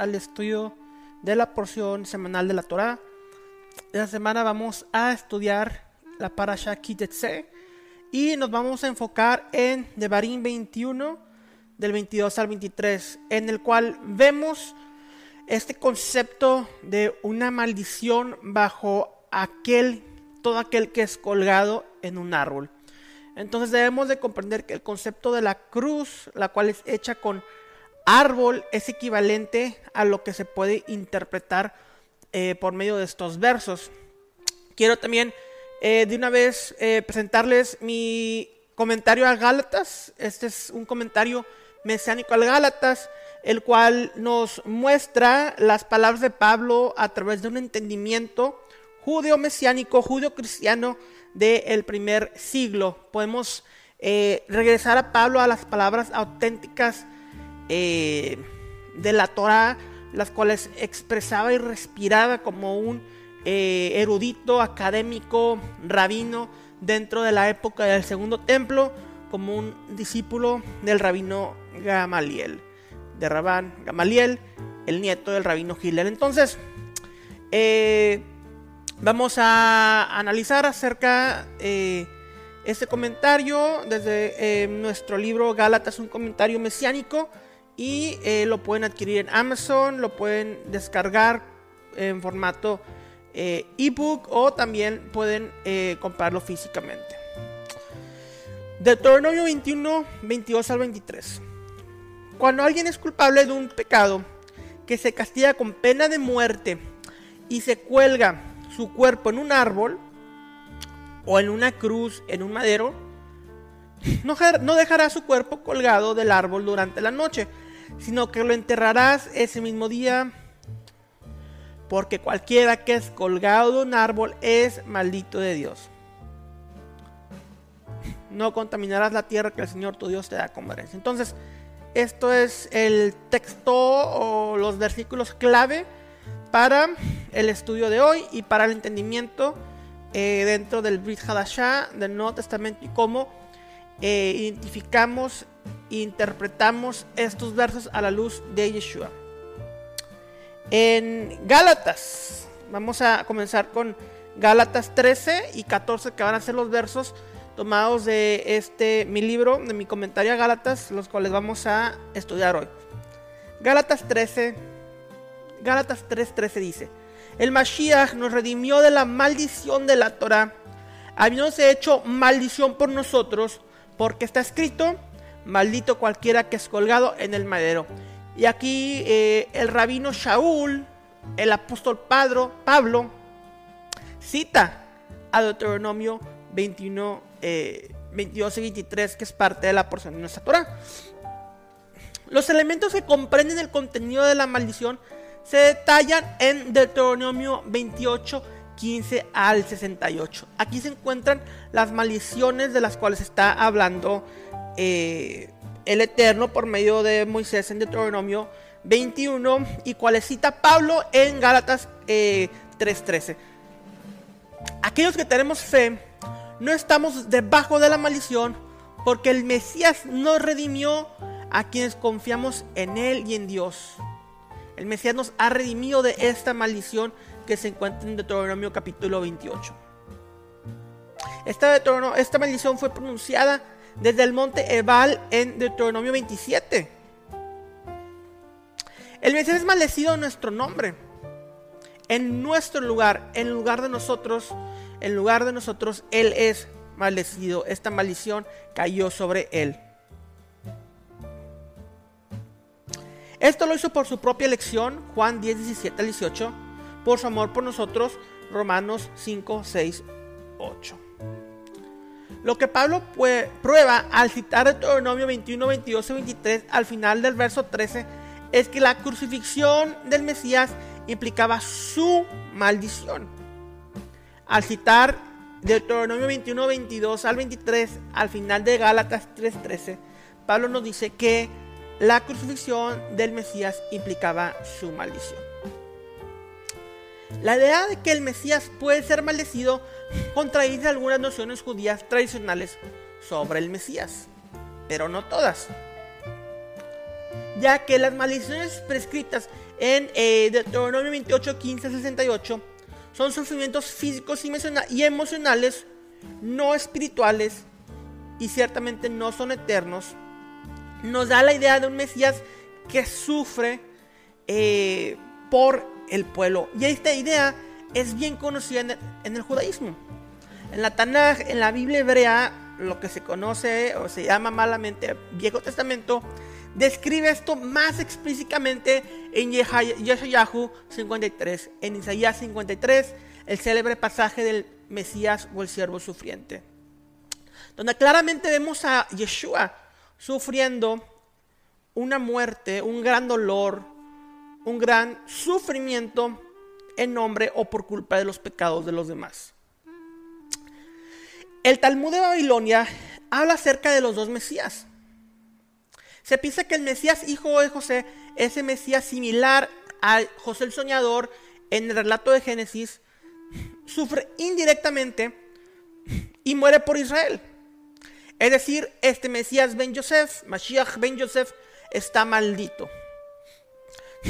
al estudio de la porción semanal de la Torah. Esta semana vamos a estudiar la parasha Kitetse y nos vamos a enfocar en Devarim 21 del 22 al 23, en el cual vemos este concepto de una maldición bajo aquel todo aquel que es colgado en un árbol. Entonces debemos de comprender que el concepto de la cruz, la cual es hecha con árbol, es equivalente a lo que se puede interpretar eh, por medio de estos versos. Quiero también eh, de una vez eh, presentarles mi comentario a Gálatas. Este es un comentario mesiánico al Gálatas, el cual nos muestra las palabras de Pablo a través de un entendimiento judío mesiánico, judío cristiano del primer siglo. Podemos regresar a Pablo a las palabras auténticas eh, de la Torah, las cuales expresaba y respiraba como un eh, erudito, académico, rabino dentro de la época del segundo templo, como un discípulo del rabino Gamaliel, de Rabán Gamaliel, el nieto del rabino Hillel. Entonces, Vamos a analizar acerca eh, este comentario desde eh, nuestro libro Gálatas, un comentario mesiánico, y eh, lo pueden adquirir en Amazon, lo pueden descargar en formato ebook o también pueden comprarlo físicamente. Deuteronomio 21, 22 al 23. Cuando alguien es culpable de un pecado que se castiga con pena de muerte y se cuelga su cuerpo en un árbol o en una cruz, en un madero, no, dejará su cuerpo colgado del árbol durante la noche, sino que lo enterrarás ese mismo día. Porque cualquiera que es colgado de un árbol es maldito de Dios. No contaminarás la tierra que el Señor tu Dios te da como herencia. Entonces, esto es el texto o los versículos clave para el estudio de hoy y para el entendimiento eh, dentro del Brit Hadashah, del Nuevo Testamento y cómo eh, identificamos e interpretamos estos versos a la luz de Yeshua. En Gálatas, vamos a comenzar con Gálatas 13 y 14, que van a ser los versos tomados de este mi libro, de mi comentario a Gálatas, los cuales vamos a estudiar hoy. Gálatas 13, Gálatas 3:13 dice, el Mashiach nos redimió de la maldición de la Torah, habiéndose hecho maldición por nosotros, porque está escrito, maldito cualquiera que es colgado en el madero. Y aquí eh, el rabino Shaul, el apóstol Padro, Pablo, cita a Deuteronomio 21, 22 y 23, que es parte de la porción de nuestra Torah. Los elementos que comprenden el contenido de la maldición se detallan en Deuteronomio 28, 15 al 68. Aquí se encuentran las maldiciones de las cuales está hablando eh, el Eterno por medio de Moisés en Deuteronomio 21 y cuales cita Pablo en Gálatas 3:13. Eh, Aquellos que tenemos fe no estamos debajo de la maldición porque el Mesías nos redimió a quienes confiamos en Él y en Dios. El Mesías nos ha redimido de esta maldición que se encuentra en Deuteronomio capítulo 28. Esta, esta maldición fue pronunciada desde el monte Ebal en Deuteronomio 27. El Mesías es maldecido en nuestro nombre. En nuestro lugar, en lugar de nosotros, en lugar de nosotros, Él es maldecido. Esta maldición cayó sobre Él. Esto lo hizo por su propia elección, Juan 10, 17 al 18, por su amor por nosotros, Romanos 5, 6, 8. Lo que Pablo prueba al citar Deuteronomio 21, 22 y 23 al final del verso 13 es que la crucifixión del Mesías implicaba su maldición. Al citar Deuteronomio 21, 22 al 23 al final de Gálatas 3, 13, Pablo nos dice que la crucifixión del Mesías implicaba su maldición. La idea de que el Mesías puede ser maldecido contradice algunas nociones judías tradicionales sobre el Mesías, pero no todas. ya que las maldiciones prescritas en eh, Deuteronomio 28, 15, 68 son sufrimientos físicos y emocionales, no espirituales y ciertamente no son eternos, nos da la idea de un Mesías que sufre eh, por el pueblo. Y esta idea es bien conocida en el, judaísmo. En la Tanaj, en la Biblia hebrea, lo que se conoce o se llama malamente Viejo Testamento, describe esto más explícitamente en Yeshayahu 53, en Isaías 53, el célebre pasaje del Mesías o el siervo sufriente, donde claramente vemos a Yeshua sufriendo una muerte, un gran dolor, un gran sufrimiento en nombre o por culpa de los pecados de los demás. El Talmud de Babilonia habla acerca de los dos Mesías. Se piensa que el Mesías hijo de José es el Mesías similar a José el Soñador en el relato de Génesis, sufre indirectamente y muere por Israel. Es decir, este Mesías Ben Yosef, Mashiach Ben Yosef, está maldito.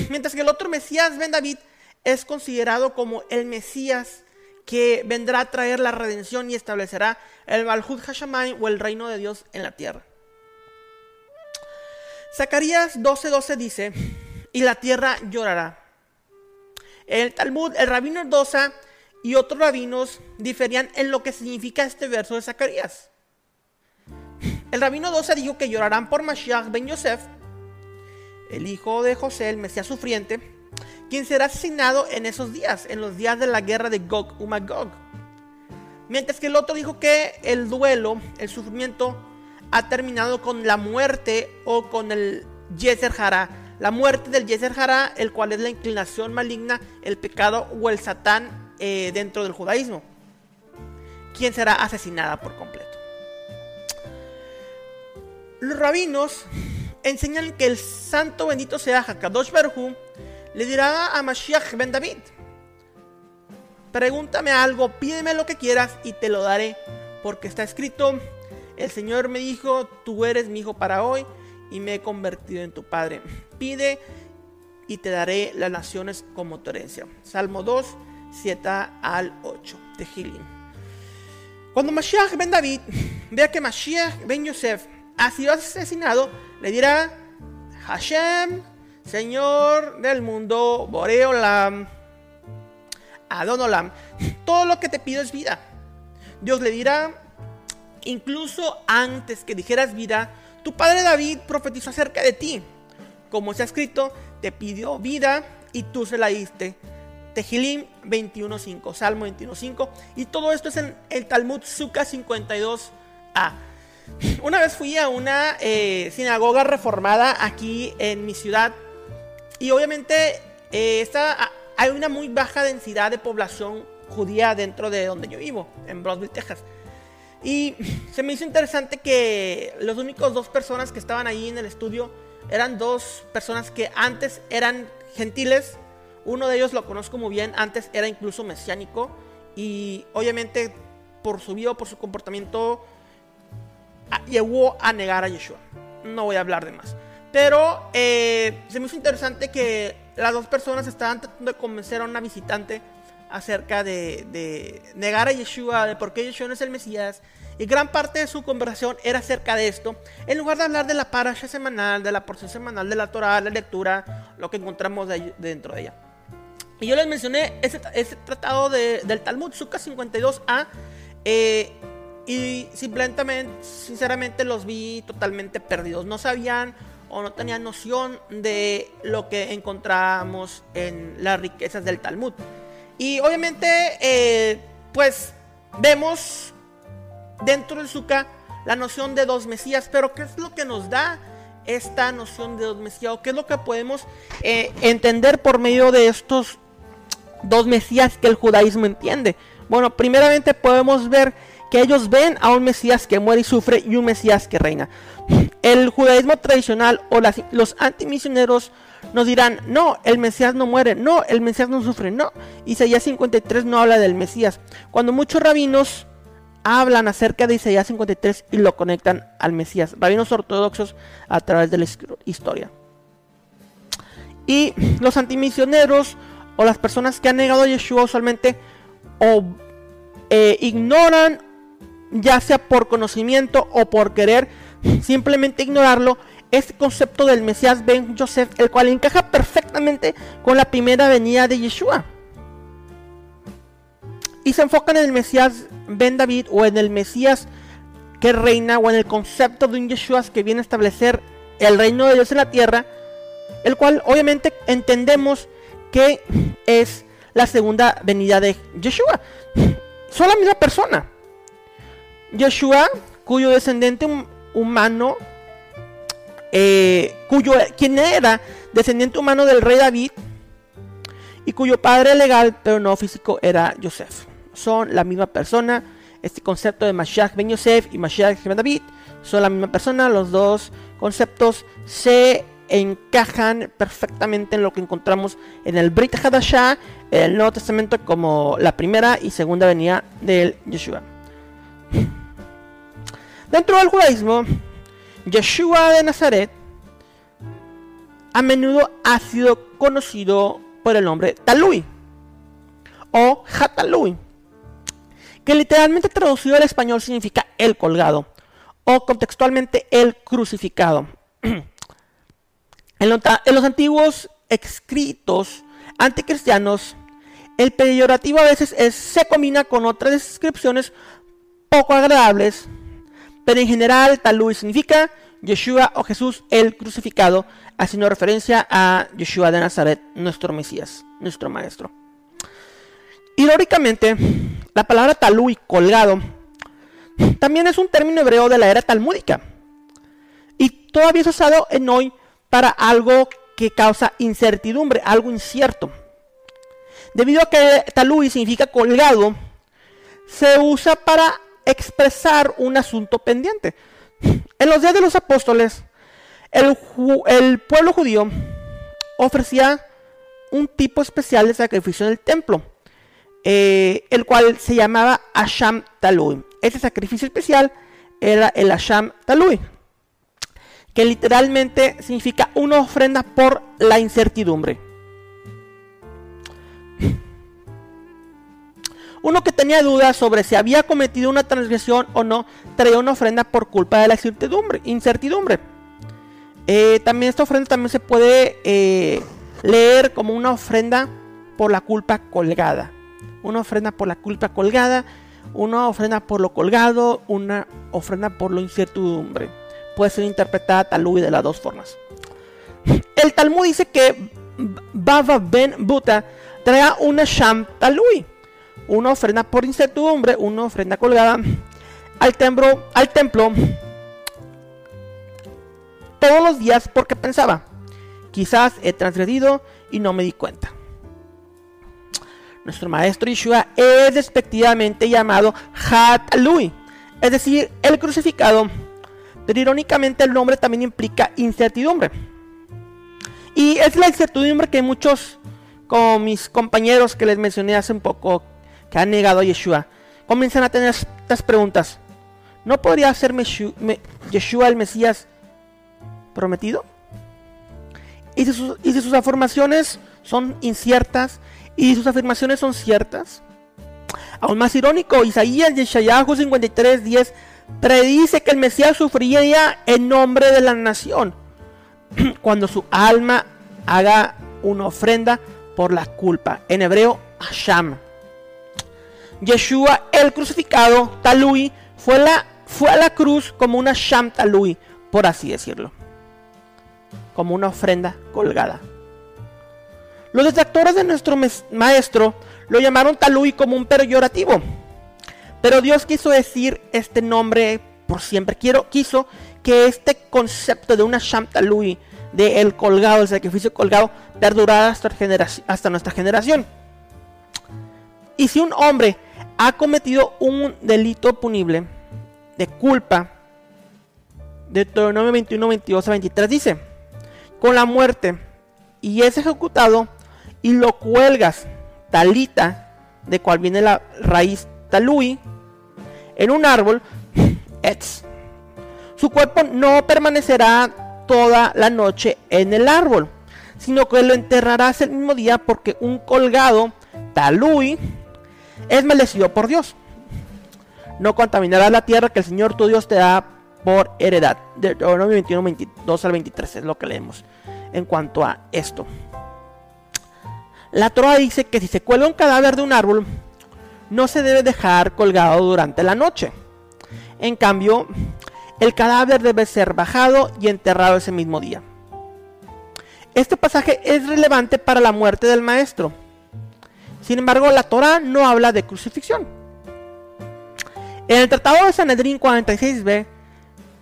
Mientras que el otro Mesías Ben David es considerado como el Mesías que vendrá a traer la redención y establecerá el Balhud Hashamayim o el reino de Dios en la tierra. Zacarías 12:12 dice, y la tierra llorará. El Talmud, el rabino Dosa y otros rabinos diferían en lo que significa este verso de Zacarías. El rabino Dosa dijo que llorarán por Mashiach ben Yosef, el hijo de José, el Mesías sufriente, quien será asesinado en esos días, en los días de la guerra de Gog y Magog. Mientras que el otro dijo que el duelo, el sufrimiento, ha terminado con la muerte o con el Yeser Hará. La muerte del Yeser Hará, el cual es la inclinación maligna, el pecado o el Satán eh, dentro del judaísmo. Quien será asesinada por completo. Los rabinos enseñan que el santo bendito sea Hakadosh Baruj le dirá a Mashiach ben David, pregúntame algo, pídeme lo que quieras y te lo daré, porque está escrito, el Señor me dijo, tú eres mi hijo para hoy y me he convertido en tu padre. Pide y te daré las naciones como tu. Salmo 2, 7 al 8 de Gilin. Cuando Mashiach ben David vea que Mashiach ben Yosef ha sido asesinado, le dirá, Hashem, Señor del mundo, Boreolam, Adonolam, todo lo que te pido es vida. Dios le dirá, incluso antes que dijeras vida, tu padre David profetizó acerca de ti. Como se ha escrito, te pidió vida y tú se la diste. Tehilim 21.5, Salmo 21.5. Y todo esto es en el Talmud Sukkah 52a. Una vez fui a una eh, sinagoga reformada aquí en mi ciudad y obviamente eh, hay una muy baja densidad de población judía dentro de donde yo vivo, en Brownsville, Texas. Y se me hizo interesante que los únicos dos personas que estaban ahí en el estudio eran dos personas que antes eran gentiles. Uno de ellos lo conozco muy bien, antes era incluso mesiánico. Y obviamente por su vida, por su comportamiento, llegó a negar a Yeshua. No voy a hablar de más. Pero eh, se me hizo interesante que las dos personas estaban tratando de convencer a una visitante acerca de, negar a Yeshua, de por qué Yeshua no es el Mesías. Y gran parte de su conversación era acerca de esto, en lugar de hablar de la parasha semanal, de la porción semanal de la Torah, la lectura, lo que encontramos dentro de ella. Y yo les mencioné ese, tratado del Talmud, Sukkah 52a, eh, y simplemente, sinceramente, los vi totalmente perdidos. No sabían o no tenían noción de lo que encontramos en las riquezas del Talmud. Y obviamente, eh, pues vemos dentro del Sukkah la noción de dos Mesías, pero ¿qué es lo que nos da esta noción de dos Mesías? ¿O qué es lo que podemos eh, entender por medio de estos dos Mesías que el judaísmo entiende? Bueno, primeramente podemos ver que ellos ven a un Mesías que muere y sufre y un Mesías que reina. El judaísmo tradicional o los antimisioneros nos dirán, no, el Mesías no muere, no, el Mesías no sufre, no. Isaías 53 no habla del Mesías. Cuando muchos rabinos hablan acerca de Isaías 53 y lo conectan al Mesías, rabinos ortodoxos a través de la historia. Y los antimisioneros o las personas que han negado a Yeshua usualmente o eh, ignoran, ya sea por conocimiento o por querer simplemente ignorarlo, este concepto del Mesías Ben Joseph, el cual encaja perfectamente con la primera venida de Yeshua. Y se enfocan en el Mesías Ben David o en el Mesías que reina o en el concepto de un Yeshua que viene a establecer el reino de Dios en la tierra, el cual obviamente entendemos que es la segunda venida de Yeshua. Son la misma persona. Yeshua, cuyo descendiente humano, eh, cuyo quien era descendiente humano del rey David y cuyo padre legal, pero no físico, era Joseph. Son la misma persona. Este concepto de Mashiach ben Yosef y Mashiach ben David son la misma persona. Los dos conceptos se encajan perfectamente en lo que encontramos en el Brit Hadashah, en el Nuevo Testamento, como la primera y segunda venida del Yeshua. Dentro del judaísmo, Yeshua de Nazaret a menudo ha sido conocido por el nombre Talui o Hatalui, que literalmente traducido al español significa el colgado o contextualmente el crucificado. En, los antiguos escritos anticristianos, el peyorativo a veces se combina con otras descripciones poco agradables, pero en general Talui significa Yeshua o Jesús el crucificado, haciendo referencia a Yeshua de Nazaret, nuestro Mesías, nuestro Maestro. Irónicamente, la palabra Talui, colgado, también es un término hebreo de la era talmúdica y todavía es usado en hoy para algo que causa incertidumbre, algo incierto. Debido a que talui significa colgado, se usa para expresar un asunto pendiente. En los días de los apóstoles, el, pueblo judío ofrecía un tipo especial de sacrificio en el templo, eh, el cual se llamaba Asham Talui. Ese sacrificio especial era el Asham Talui que literalmente significa una ofrenda por la incertidumbre. Uno que tenía dudas sobre si había cometido una transgresión o no, traía una ofrenda por culpa de la incertidumbre. incertidumbre. Eh, también esta ofrenda también se puede eh, leer como una ofrenda por la culpa colgada. Una ofrenda por la culpa colgada, una ofrenda por lo colgado, una ofrenda por la incertidumbre puede ser interpretada talui de las dos formas. El Talmud dice que Baba Ben Buta trae una Sham Talui, una ofrenda por incertidumbre, una ofrenda colgada al templo, al templo todos los días porque pensaba, quizás he transgredido y no me di cuenta. Nuestro maestro Yeshua es despectivamente llamado Hat Lui, es decir, el crucificado pero irónicamente el nombre también implica incertidumbre. Y es la incertidumbre que muchos, como mis compañeros que les mencioné hace un poco, que han negado a Yeshua, comienzan a tener estas preguntas. ¿No podría ser Yeshua el Mesías prometido? ¿Y si, sus, afirmaciones son inciertas y sus afirmaciones son ciertas? Aún más irónico, Isaías Yeshayahu 53, 10 predice que el Mesías sufriría en nombre de la nación cuando su alma haga una ofrenda por la culpa. En hebreo, Hasham. Yeshua, el crucificado, Talui, fue, la, fue a la cruz como una Sham Talui, por así decirlo. Como una ofrenda colgada. Los detractores de nuestro maestro lo llamaron Talui como un peyorativo pero Dios quiso decir este nombre por siempre. Quiero, quiso que este concepto de una Shamtalui, de el colgado, el sacrificio colgado, perdurara hasta, hasta nuestra generación. Y si un hombre ha cometido un delito punible de culpa, Deuteronomio 21, 22 a 23 dice, con la muerte, y es ejecutado, y lo cuelgas, talita, de cual viene la raíz talui, en un árbol, Su cuerpo no permanecerá toda la noche en el árbol, sino que lo enterrarás el mismo día porque un colgado, talui, es maldecido por Dios. No contaminarás la tierra que el Señor tu Dios te da por heredad. Deuteronomio 21, 22 al 23 es lo que leemos en cuanto a esto. La Torah dice que si se cuelga un cadáver de un árbol, no se debe dejar colgado durante la noche. En cambio, el cadáver debe ser bajado y enterrado ese mismo día. Este pasaje es relevante para la muerte del maestro. Sin embargo, la Torah no habla de crucifixión. En el Tratado de Sanedrín 46b,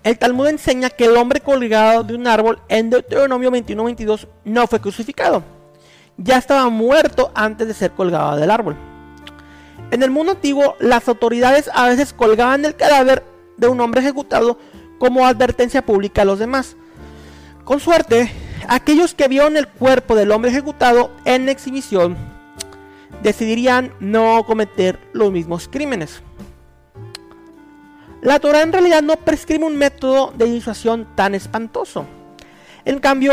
el Talmud enseña que el hombre colgado de un árbol en Deuteronomio 21-22 no fue crucificado. Ya estaba muerto antes de ser colgado del árbol. En el mundo antiguo, las autoridades a veces colgaban el cadáver de un hombre ejecutado como advertencia pública a los demás. Con suerte, aquellos que vieron el cuerpo del hombre ejecutado en exhibición decidirían no cometer los mismos crímenes. La Torah en realidad no prescribe un método de disuasión tan espantoso. En cambio,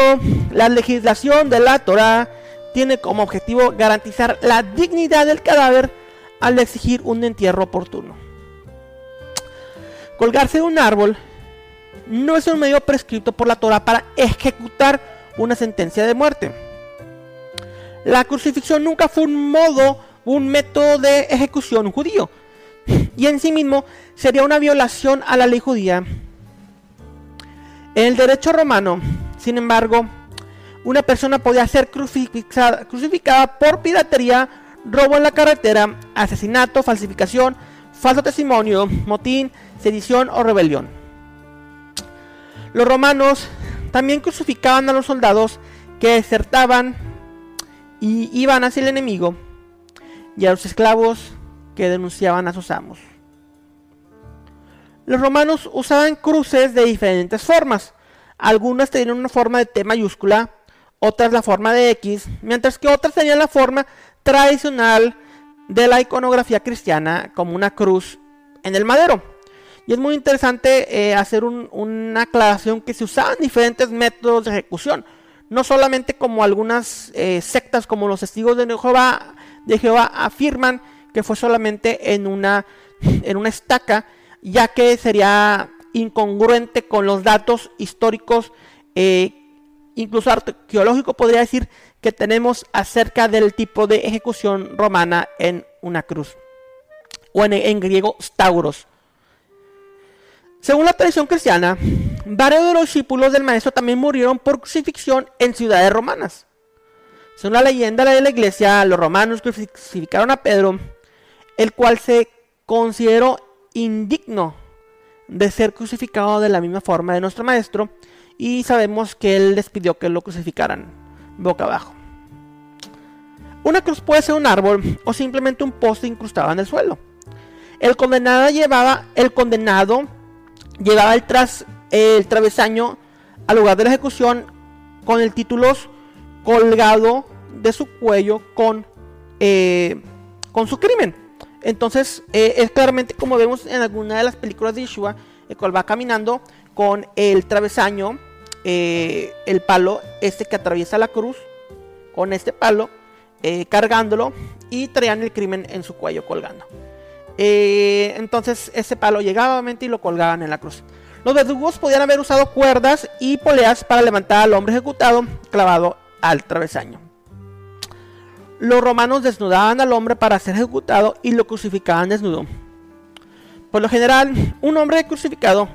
la legislación de la Torah tiene como objetivo garantizar la dignidad del cadáver al exigir un entierro oportuno. Colgarse de un árbol no es un medio prescrito por la Torah para ejecutar una sentencia de muerte. La crucifixión nunca fue un modo, un método de ejecución judío, y en sí mismo sería una violación a la ley judía. En el derecho romano, sin embargo, una persona podía ser crucificada, crucificada por piratería, robo en la carretera, asesinato, falsificación, falso testimonio, motín, sedición o rebelión. Los romanos también crucificaban a los soldados que desertaban y iban hacia el enemigo y a los esclavos que denunciaban a sus amos. Los romanos usaban cruces de diferentes formas. Algunas tenían una forma de T mayúscula, otras la forma de X, mientras que otras tenían la forma tradicional de la iconografía cristiana como una cruz en el madero. Y es muy interesante eh, hacer una aclaración que se usaban diferentes métodos de ejecución. No solamente como algunas eh, sectas como los testigos de Jehová, de Jehová afirman que fue solamente en una, en una estaca, ya que sería incongruente con los datos históricos, eh, incluso arqueológico podría decir, que tenemos acerca del tipo de ejecución romana en una cruz, o en, griego stauros. Según la tradición cristiana, varios de los discípulos del maestro también murieron por crucifixión en ciudades romanas. Según la leyenda de la iglesia, los romanos crucificaron a Pedro el cual se consideró indigno de ser crucificado de la misma forma de nuestro maestro y sabemos que él les pidió que lo crucificaran boca abajo. Una cruz puede ser un árbol o simplemente un poste incrustado en el suelo. El condenado llevaba el condenado llevaba el, tras, el travesaño al lugar de la ejecución con el título colgado de su cuello con, eh, con su crimen. Entonces, eh, es claramente como vemos en alguna de las películas de Yeshua, el cual va caminando con el travesaño, eh, el palo, este que atraviesa la cruz, con este palo, cargándolo y traían el crimen en su cuello colgando. entonces, ese palo llegaba y lo colgaban en la cruz. Los verdugos podían haber usado cuerdas y poleas para levantar al hombre ejecutado clavado al travesaño los romanos desnudaban al hombre para ser ejecutado y lo crucificaban desnudo. Por lo general, un hombre crucificado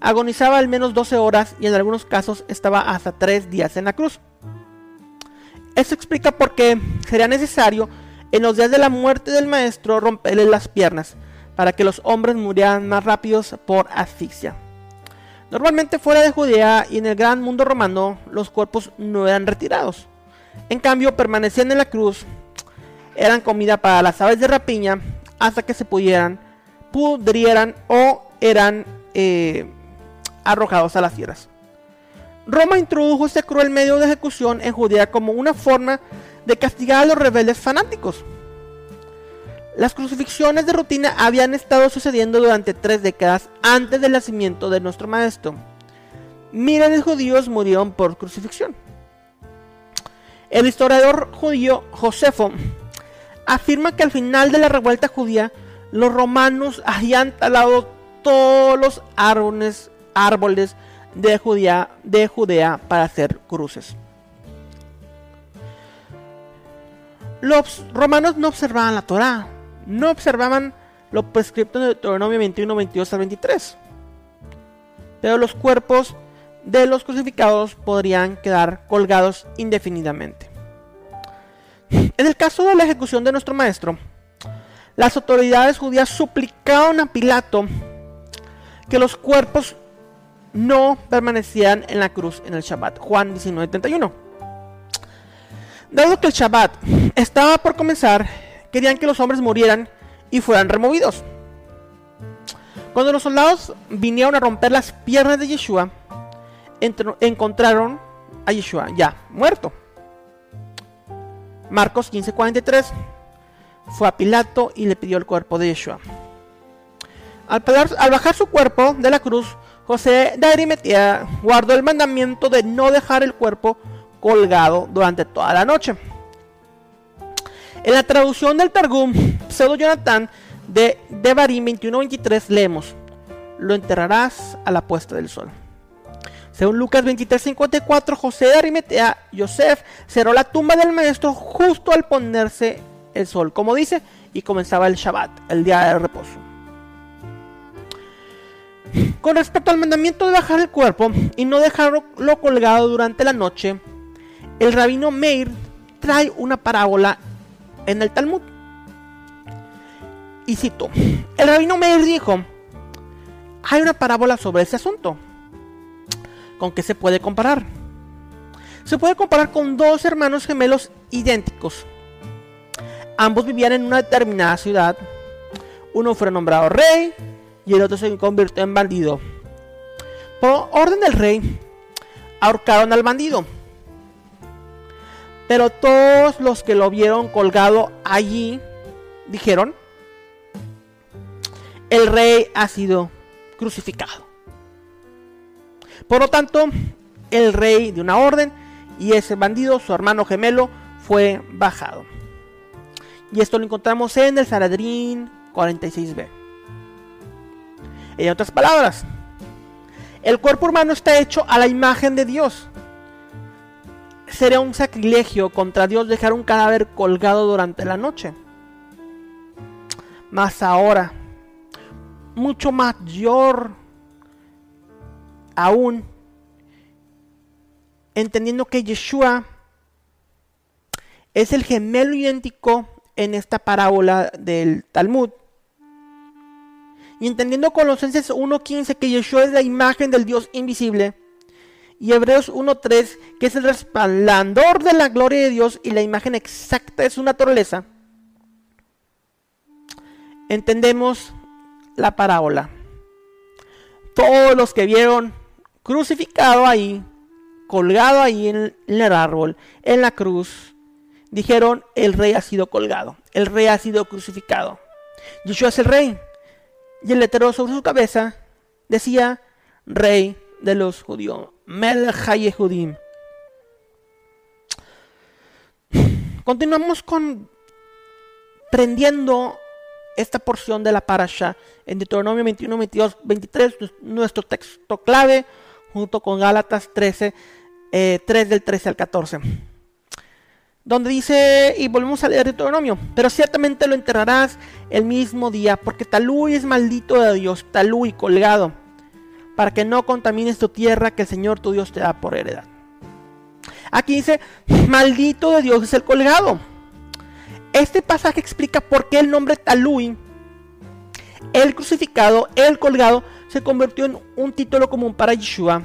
agonizaba al menos 12 horas y en algunos casos estaba hasta 3 días en la cruz. Esto explica por qué sería necesario en los días de la muerte del maestro romperle las piernas para que los hombres murieran más rápidos por asfixia. Normalmente fuera de Judea y en el gran mundo romano los cuerpos no eran retirados. En cambio, permanecían en la cruz, eran comida para las aves de rapiña hasta que se pudieran, pudrieran o eran eh, arrojados a las fieras. Roma introdujo este cruel medio de ejecución en Judea como una forma de castigar a los rebeldes fanáticos. Las crucifixiones de rutina habían estado sucediendo durante tres décadas antes del nacimiento de nuestro maestro. Miles de judíos murieron por crucifixión. El historiador judío Josefo afirma que al final de la revuelta judía, los romanos habían talado todos los árboles, árboles de, Judea, de Judea para hacer cruces. Los romanos no observaban la Torá, no observaban lo prescripto en Deuteronomio 21, 22 al 23. Pero los cuerpos de los crucificados podrían quedar colgados indefinidamente. En el caso de la ejecución de nuestro maestro, las autoridades judías suplicaron a Pilato que los cuerpos no permanecieran en la cruz en el Shabbat. Juan 19:31. Dado que el Shabbat estaba por comenzar, querían que los hombres murieran y fueran removidos. Cuando los soldados vinieron a romper las piernas de Yeshua, encontraron a Yeshua ya muerto. Marcos 15:43 fue a Pilato y le pidió el cuerpo de Yeshua. Al, al, bajar su cuerpo de la cruz, José de Arimatea guardó el mandamiento de no dejar el cuerpo colgado durante toda la noche. En la traducción del Targum, Pseudo Jonathan de Devarim 21-23 leemos, lo enterrarás a la puesta del sol. Según Lucas 23:54, José de Arimatea, Yosef, cerró la tumba del maestro justo al ponerse el sol, como dice, y comenzaba el Shabbat, el día de reposo. Con respecto al mandamiento de bajar el cuerpo y no dejarlo colgado durante la noche, el rabino Meir trae una parábola en el Talmud. Y cito, el rabino Meir dijo, hay una parábola sobre ese asunto. ¿Con qué se puede comparar? Se puede comparar con dos hermanos gemelos idénticos. Ambos vivían en una determinada ciudad. Uno fue nombrado rey y el otro se convirtió en bandido. Por orden del rey, ahorcaron al bandido. Pero todos los que lo vieron colgado allí dijeron, el rey ha sido crucificado. Por lo tanto, el rey de una orden y ese bandido, su hermano gemelo, fue bajado. Y esto lo encontramos en el Sanedrín 46b. En otras palabras, el cuerpo humano está hecho a la imagen de Dios. Sería un sacrilegio contra Dios dejar un cadáver colgado durante la noche. Más ahora, mucho mayor aún entendiendo que Yeshua es el gemelo idéntico en esta parábola del Talmud. Y entendiendo Colosenses 1.15 que Yeshua es la imagen del Dios invisible. Y Hebreos 1.3 que es el resplandor de la gloria de Dios y la imagen exacta de su naturaleza. Entendemos la parábola. Todos los que vieron crucificado ahí, colgado ahí en el árbol, en la cruz, dijeron, el rey ha sido colgado, el rey ha sido crucificado. Yeshua es el rey. Y el letrero sobre su cabeza decía, rey de los judíos, Melech Yehudim. Continuamos con prendiendo esta porción de la parasha en Deuteronomio 21, 22, 23, nuestro texto clave junto con Gálatas 13, 3 eh, del 13 al 14. Donde dice, y volvemos a leer Deuteronomio, pero ciertamente lo enterrarás el mismo día, porque Talú es maldito de Dios, Talú y colgado, para que no contamines tu tierra que el Señor tu Dios te da por heredad. Aquí dice, maldito de Dios es el colgado. Este pasaje explica por qué el nombre Talui, el crucificado, el colgado, se convirtió en un título común para Yeshua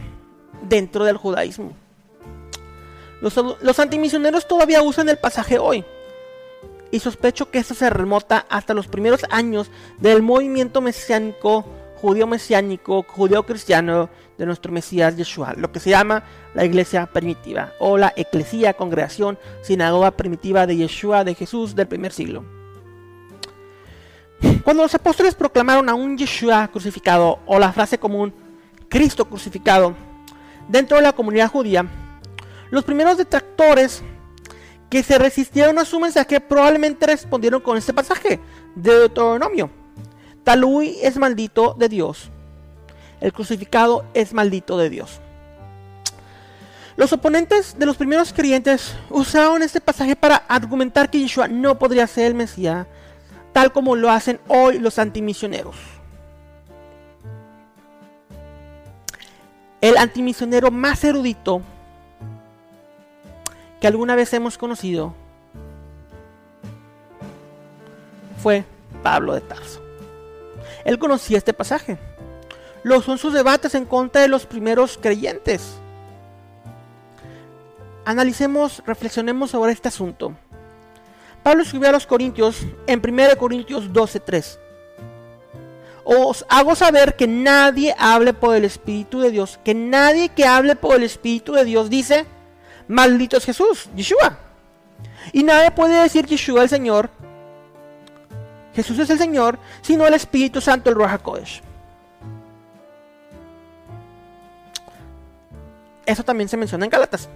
dentro del judaísmo. Los, antimisioneros todavía usan el pasaje hoy. Y sospecho que esto se remota hasta los primeros años del movimiento mesiánico, judío mesiánico, judío cristiano de nuestro Mesías Yeshua, lo que se llama la iglesia primitiva o la eclesía, congregación, sinagoga primitiva de Yeshua, de Jesús del primer siglo. Cuando los apóstoles proclamaron a un Yeshua crucificado o la frase común Cristo crucificado dentro de la comunidad judía, los primeros detractores que se resistieron a su mensaje probablemente respondieron con este pasaje de Deuteronomio. Talui es maldito de Dios. El crucificado es maldito de Dios. Los oponentes de los primeros creyentes usaron este pasaje para argumentar que Yeshua no podría ser el Mesías, tal como lo hacen hoy los antimisioneros. El antimisionero más erudito que alguna vez hemos conocido fue Pablo de Tarso. Él conocía este pasaje. Lo son sus debates en contra de los primeros creyentes. Analicemos, reflexionemos sobre este asunto. Pablo escribió a los Corintios en 1 Corintios 12:3. Os hago saber que nadie hable por el Espíritu de Dios, que nadie que hable por el Espíritu de Dios dice, Maldito es Jesús, Yeshua. Y nadie puede decir Yeshua el Señor. Jesús es el Señor, sino el Espíritu Santo, el Ruach HaKodesh. Eso también se menciona en Galatas.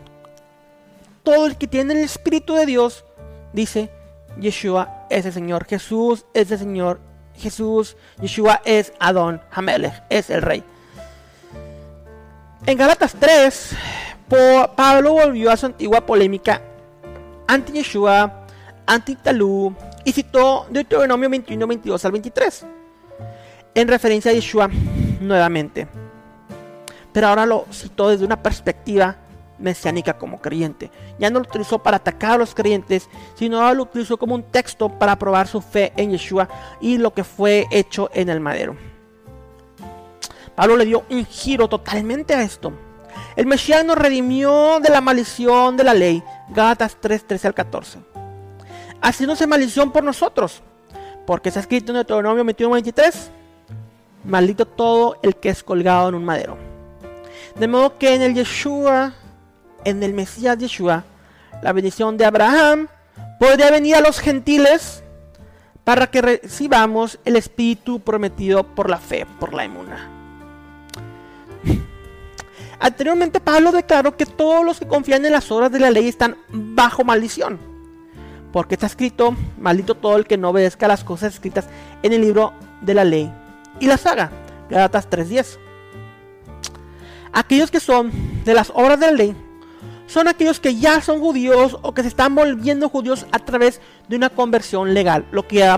Todo el que tiene el Espíritu de Dios dice, Yeshua es el Señor, Jesús es el Señor, Jesús, Yeshua es Adón, Hamelech, es el Rey. En Galatas 3, Pablo volvió a su antigua polémica anti-Yeshua, anti-Talú y citó Deuteronomio 21, 22 al 23 en referencia a Yeshua nuevamente. Pero ahora lo citó desde una perspectiva mesiánica como creyente. Ya no lo utilizó para atacar a los creyentes, sino lo utilizó como un texto para probar su fe en Yeshua y lo que fue hecho en el madero. Pablo le dio un giro totalmente a esto. El Mesías nos redimió de la maldición de la ley. Gálatas 3, 13 al 14. Haciéndose maldición por nosotros. Porque está escrito en Deuteronomio 21, 23. Maldito todo el que es colgado en un madero. De modo que en el Yeshua, en el Mesías Yeshua, la bendición de Abraham podría venir a los gentiles para que recibamos el espíritu prometido por la fe, por la emuna. Anteriormente Pablo declaró que todos los que confían en las obras de la ley están bajo maldición. Porque está escrito, maldito todo el que no obedezca las cosas escritas en el libro de la ley y las haga. Galatas 3.10. Aquellos que son de las obras de la ley son aquellos que ya son judíos o que se están volviendo judíos a través de una conversión legal, lo que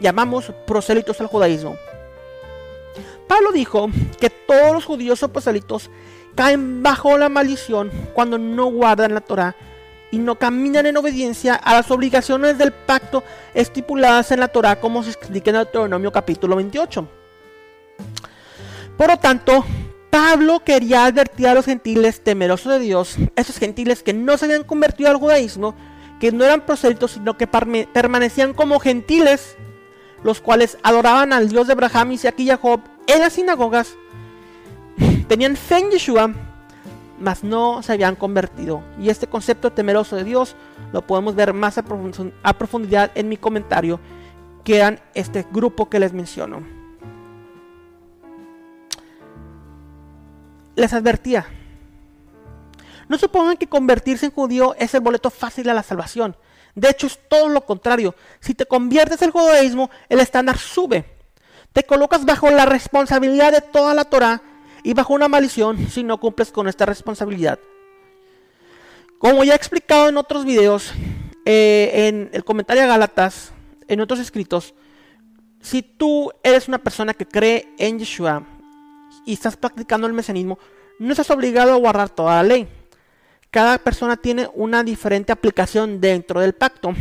llamamos prosélitos al judaísmo. Pablo dijo que todos los judíos o prosélitos caen bajo la maldición cuando no guardan la Torah y no caminan en obediencia a las obligaciones del pacto estipuladas en la Torah como se explica en Deuteronomio capítulo 28. Por lo tanto, Pablo quería advertir a los gentiles temerosos de Dios, esos gentiles que no se habían convertido al judaísmo, que no eran prosélitos, sino que permanecían como gentiles, los cuales adoraban al Dios de Abraham, Isaac y Jacob en las sinagogas, Tenían fe en Yeshua, mas no se habían convertido. Y este concepto temeroso de Dios lo podemos ver más a, profundidad en mi comentario, que eran este grupo que les menciono. Les advertía, no supongan que convertirse en judío es el boleto fácil a la salvación. De hecho, es todo lo contrario. Si te conviertes al judaísmo, el estándar sube. Te colocas bajo la responsabilidad de toda la Torah y bajo una maldición si no cumples con esta responsabilidad. Como ya he explicado en otros videos, eh, en el comentario de Galatas, en otros escritos, si tú eres una persona que cree en Yeshua y estás practicando el mesianismo, no estás obligado a guardar toda la ley. Cada persona tiene una diferente aplicación dentro del pacto.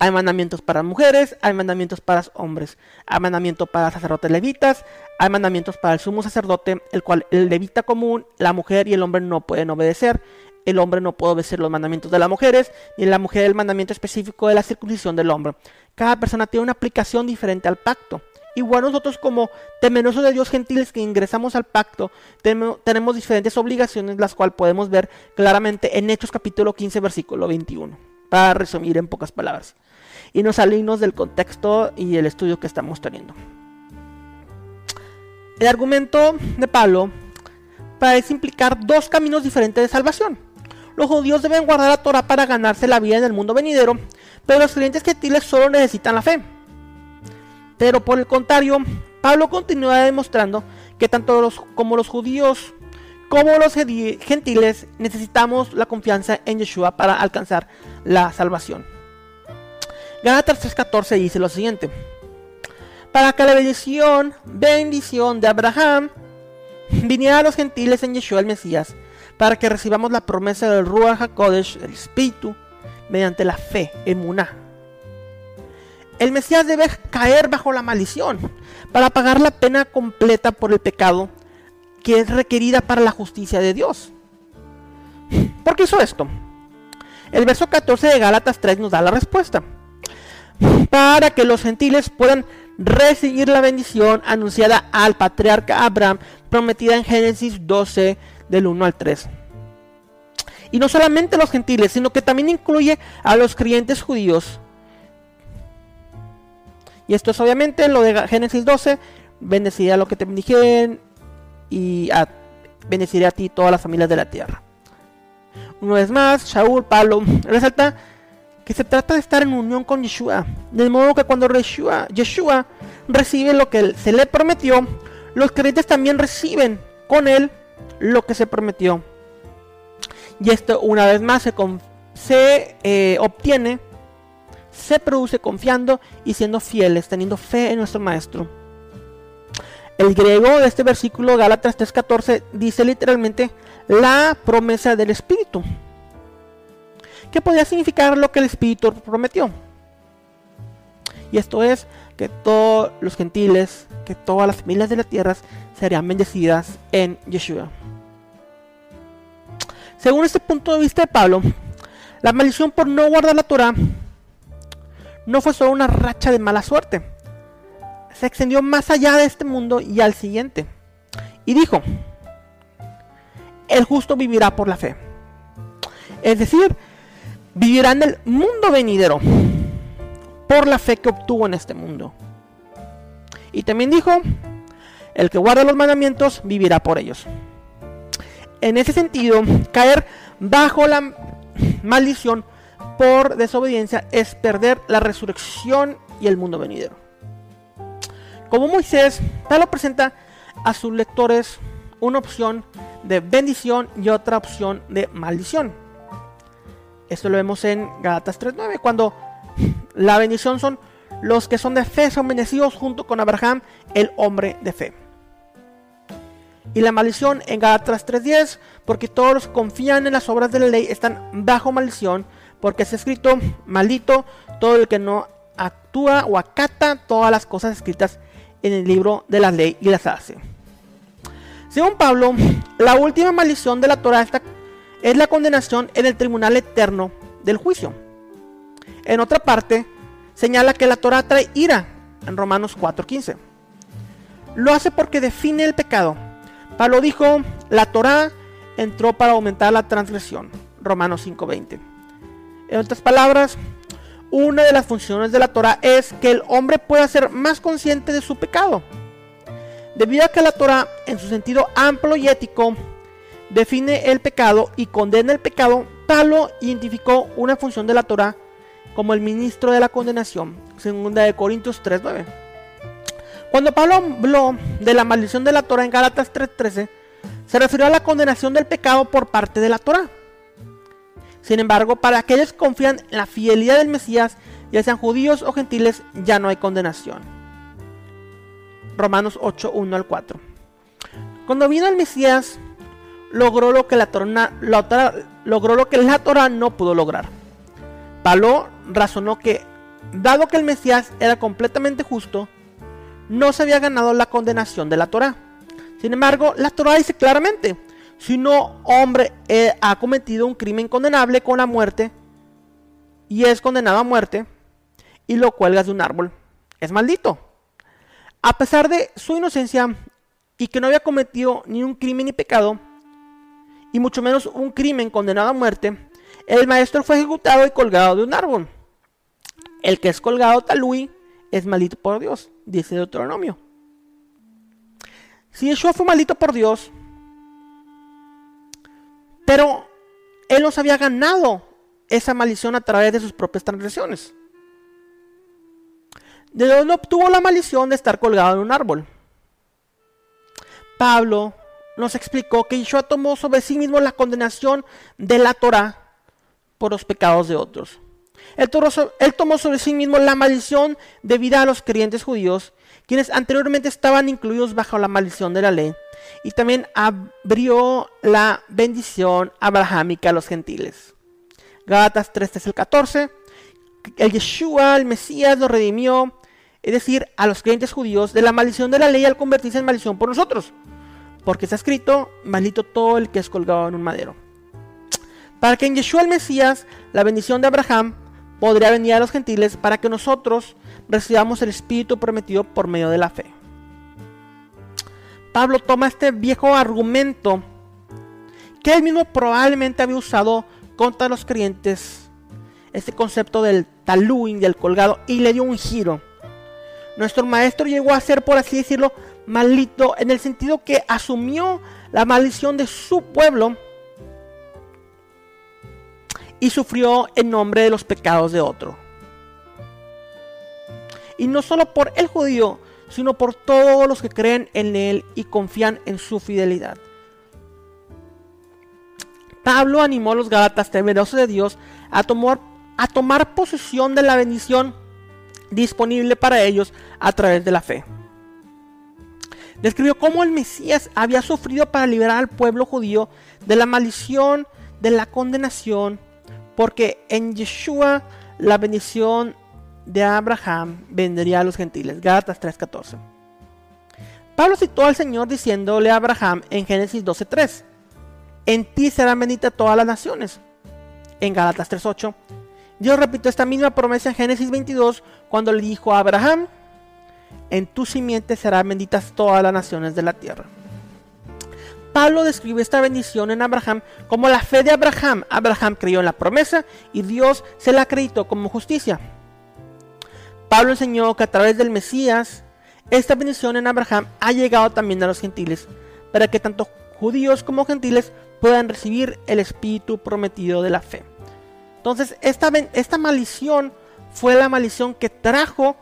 Hay mandamientos para mujeres, hay mandamientos para hombres, hay mandamientos para sacerdotes levitas, hay mandamientos para el sumo sacerdote, el cual el levita común, la mujer y el hombre no pueden obedecer. El hombre no puede obedecer los mandamientos de las mujeres, ni la mujer el mandamiento específico de la circuncisión del hombre. Cada persona tiene una aplicación diferente al pacto. Igual nosotros como temerosos de Dios gentiles que ingresamos al pacto, tenemos diferentes obligaciones, las cuales podemos ver claramente en Hechos capítulo 15, versículo 21. Para resumir en pocas palabras y no salirnos del contexto y el estudio que estamos teniendo. El argumento de Pablo parece implicar dos caminos diferentes de salvación. los judíos deben guardar la Torah para ganarse la vida en el mundo venidero, pero los creyentes gentiles solo necesitan la fe. Pero por el contrario, Pablo continúa demostrando que tanto los, como los judíos como los gentiles necesitamos la confianza en Yeshua para alcanzar la salvación. Gálatas 3:14 dice lo siguiente: Para que la bendición, bendición de Abraham viniera a los gentiles en Yeshua el Mesías, para que recibamos la promesa del Ruach HaKodesh, el Espíritu, mediante la fe en Muná. El Mesías debe caer bajo la maldición para pagar la pena completa por el pecado que es requerida para la justicia de Dios. ¿Por qué hizo esto? El verso 14 de Gálatas 3 nos da la respuesta. Para que los gentiles puedan recibir la bendición anunciada al patriarca Abraham, prometida en Génesis 12 del 1 al 3. Y no solamente los gentiles, sino que también incluye a los creyentes judíos. Y esto es obviamente en lo de Génesis 12, bendeciré a lo que te bendijeren y bendeciré a ti todas las familias de la tierra. Una vez más, Shaul, Pablo, resalta que se trata de estar en unión con Yeshua. De modo que cuando Yeshua, Yeshua recibe lo que se le prometió, los creyentes también reciben con él lo que se prometió. Y esto una vez más se, se eh, obtiene, se produce confiando y siendo fieles, teniendo fe en nuestro Maestro. El griego de este versículo, Gálatas 3:14, dice literalmente la promesa del Espíritu que podría significar lo que el Espíritu prometió. Y esto es que todos los gentiles, que todas las familias de la tierra serían bendecidas en Yeshua. Según este punto de vista de Pablo, la maldición por no guardar la Torah no fue solo una racha de mala suerte. Se extendió más allá de este mundo y al siguiente. Y dijo, el justo vivirá por la fe. Es decir, vivirá en el mundo venidero por la fe que obtuvo en este mundo. Y también dijo, el que guarda los mandamientos vivirá por ellos. En ese sentido, caer bajo la maldición por desobediencia es perder la resurrección y el mundo venidero. Como Moisés, Pablo presenta a sus lectores una opción de bendición y otra opción de maldición. Esto lo vemos en Gálatas 3.9, cuando la bendición son los que son de fe, son bendecidos junto con Abraham, el hombre de fe. Y la maldición en Gálatas 3.10, porque todos los que confían en las obras de la ley están bajo maldición, porque es escrito, maldito todo el que no actúa o acata todas las cosas escritas en el libro de la ley y las hace. Según Pablo, la última maldición de la Torah es la condenación en el tribunal eterno del juicio. En otra parte, señala que la Torah trae ira en Romanos 4:15. Lo hace porque define el pecado. Pablo dijo, la Torah entró para aumentar la transgresión. Romanos 5:20. En otras palabras, una de las funciones de la Torah es que el hombre pueda ser más consciente de su pecado. Debido a que la Torah, en su sentido amplio y ético, define el pecado y condena el pecado, Pablo identificó una función de la Torah como el ministro de la condenación, segunda de Corintios 3:9. Cuando Pablo habló de la maldición de la Torah en Gálatas 3:13, se refirió a la condenación del pecado por parte de la Torah. Sin embargo, para aquellos que confían en la fidelidad del Mesías, ya sean judíos o gentiles, ya no hay condenación. Romanos 8, 1 al 4. Cuando vino el Mesías, logró lo que la Torah, logró lo que la Torah no pudo lograr. Pablo razonó que, dado que el Mesías era completamente justo, no se había ganado la condenación de la Torah. Sin embargo, la Torah dice claramente, si un hombre ha cometido un crimen condenable con la muerte y es condenado a muerte y lo cuelgas de un árbol, es maldito. A pesar de su inocencia y que no había cometido ni un crimen ni pecado, y mucho menos un crimen condenado a muerte, el maestro fue ejecutado y colgado de un árbol. El que es colgado talui es maldito por Dios, dice Deuteronomio. Si Yeshua fue maldito por Dios, pero él nos había ganado esa maldición a través de sus propias transgresiones. ¿De dónde obtuvo la maldición de estar colgado en un árbol? Pablo nos explicó que Yeshua tomó sobre sí mismo la condenación de la Torah por los pecados de otros. Él tomó, sobre sí mismo la maldición debida a los creyentes judíos, quienes anteriormente estaban incluidos bajo la maldición de la ley, y también abrió la bendición abrahámica a los gentiles. Gálatas 3, el 14. El Yeshua, el Mesías, lo redimió, es decir, a los creyentes judíos, de la maldición de la ley al convertirse en maldición por nosotros. Porque está escrito, maldito todo el que es colgado en un madero. Para que en Yeshua el Mesías, la bendición de Abraham, podría venir a los gentiles para que nosotros recibamos el Espíritu prometido por medio de la fe. Pablo toma este viejo argumento que él mismo probablemente había usado contra los creyentes, este concepto del taluin, del colgado, y le dio un giro. Nuestro maestro llegó a ser, por así decirlo, maldito en el sentido que asumió la maldición de su pueblo y sufrió en nombre de los pecados de otro. Y no solo por el judío, sino por todos los que creen en él y confían en su fidelidad. Pablo animó a los Gálatas temerosos de Dios a tomar, a tomar posesión de la bendición disponible para ellos a través de la fe. Describió cómo el Mesías había sufrido para liberar al pueblo judío de la maldición, de la condenación porque en Yeshua la bendición de Abraham vendría a los gentiles. Gálatas 3:14. Pablo citó al Señor diciéndole a Abraham en Génesis 12:3, en ti serán benditas todas las naciones. En Gálatas 3:8, Dios repitió esta misma promesa en Génesis 22 cuando le dijo a Abraham, en tu simiente serán benditas todas las naciones de la tierra. Pablo describe esta bendición en Abraham como la fe de Abraham. Abraham creyó en la promesa y Dios se la acreditó como justicia. Pablo enseñó que a través del Mesías, esta bendición en Abraham ha llegado también a los gentiles, para que tanto judíos como gentiles puedan recibir el espíritu prometido de la fe. Entonces, esta, esta maldición fue la maldición que trajo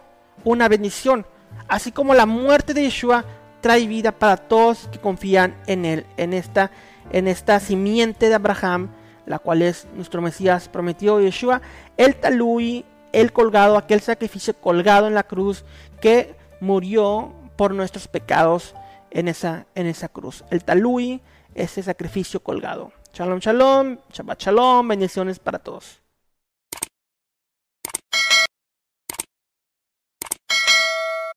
una bendición, así como la muerte de Yeshua trae vida para todos que confían en Él, en esta, en esta simiente de Abraham, la cual es nuestro Mesías prometido Yeshua, el talui, el colgado, aquel sacrificio colgado en la cruz que murió por nuestros pecados en esa, en esa cruz. El talui, ese sacrificio colgado. Shalom, shalom, Shabbat shalom, bendiciones para todos.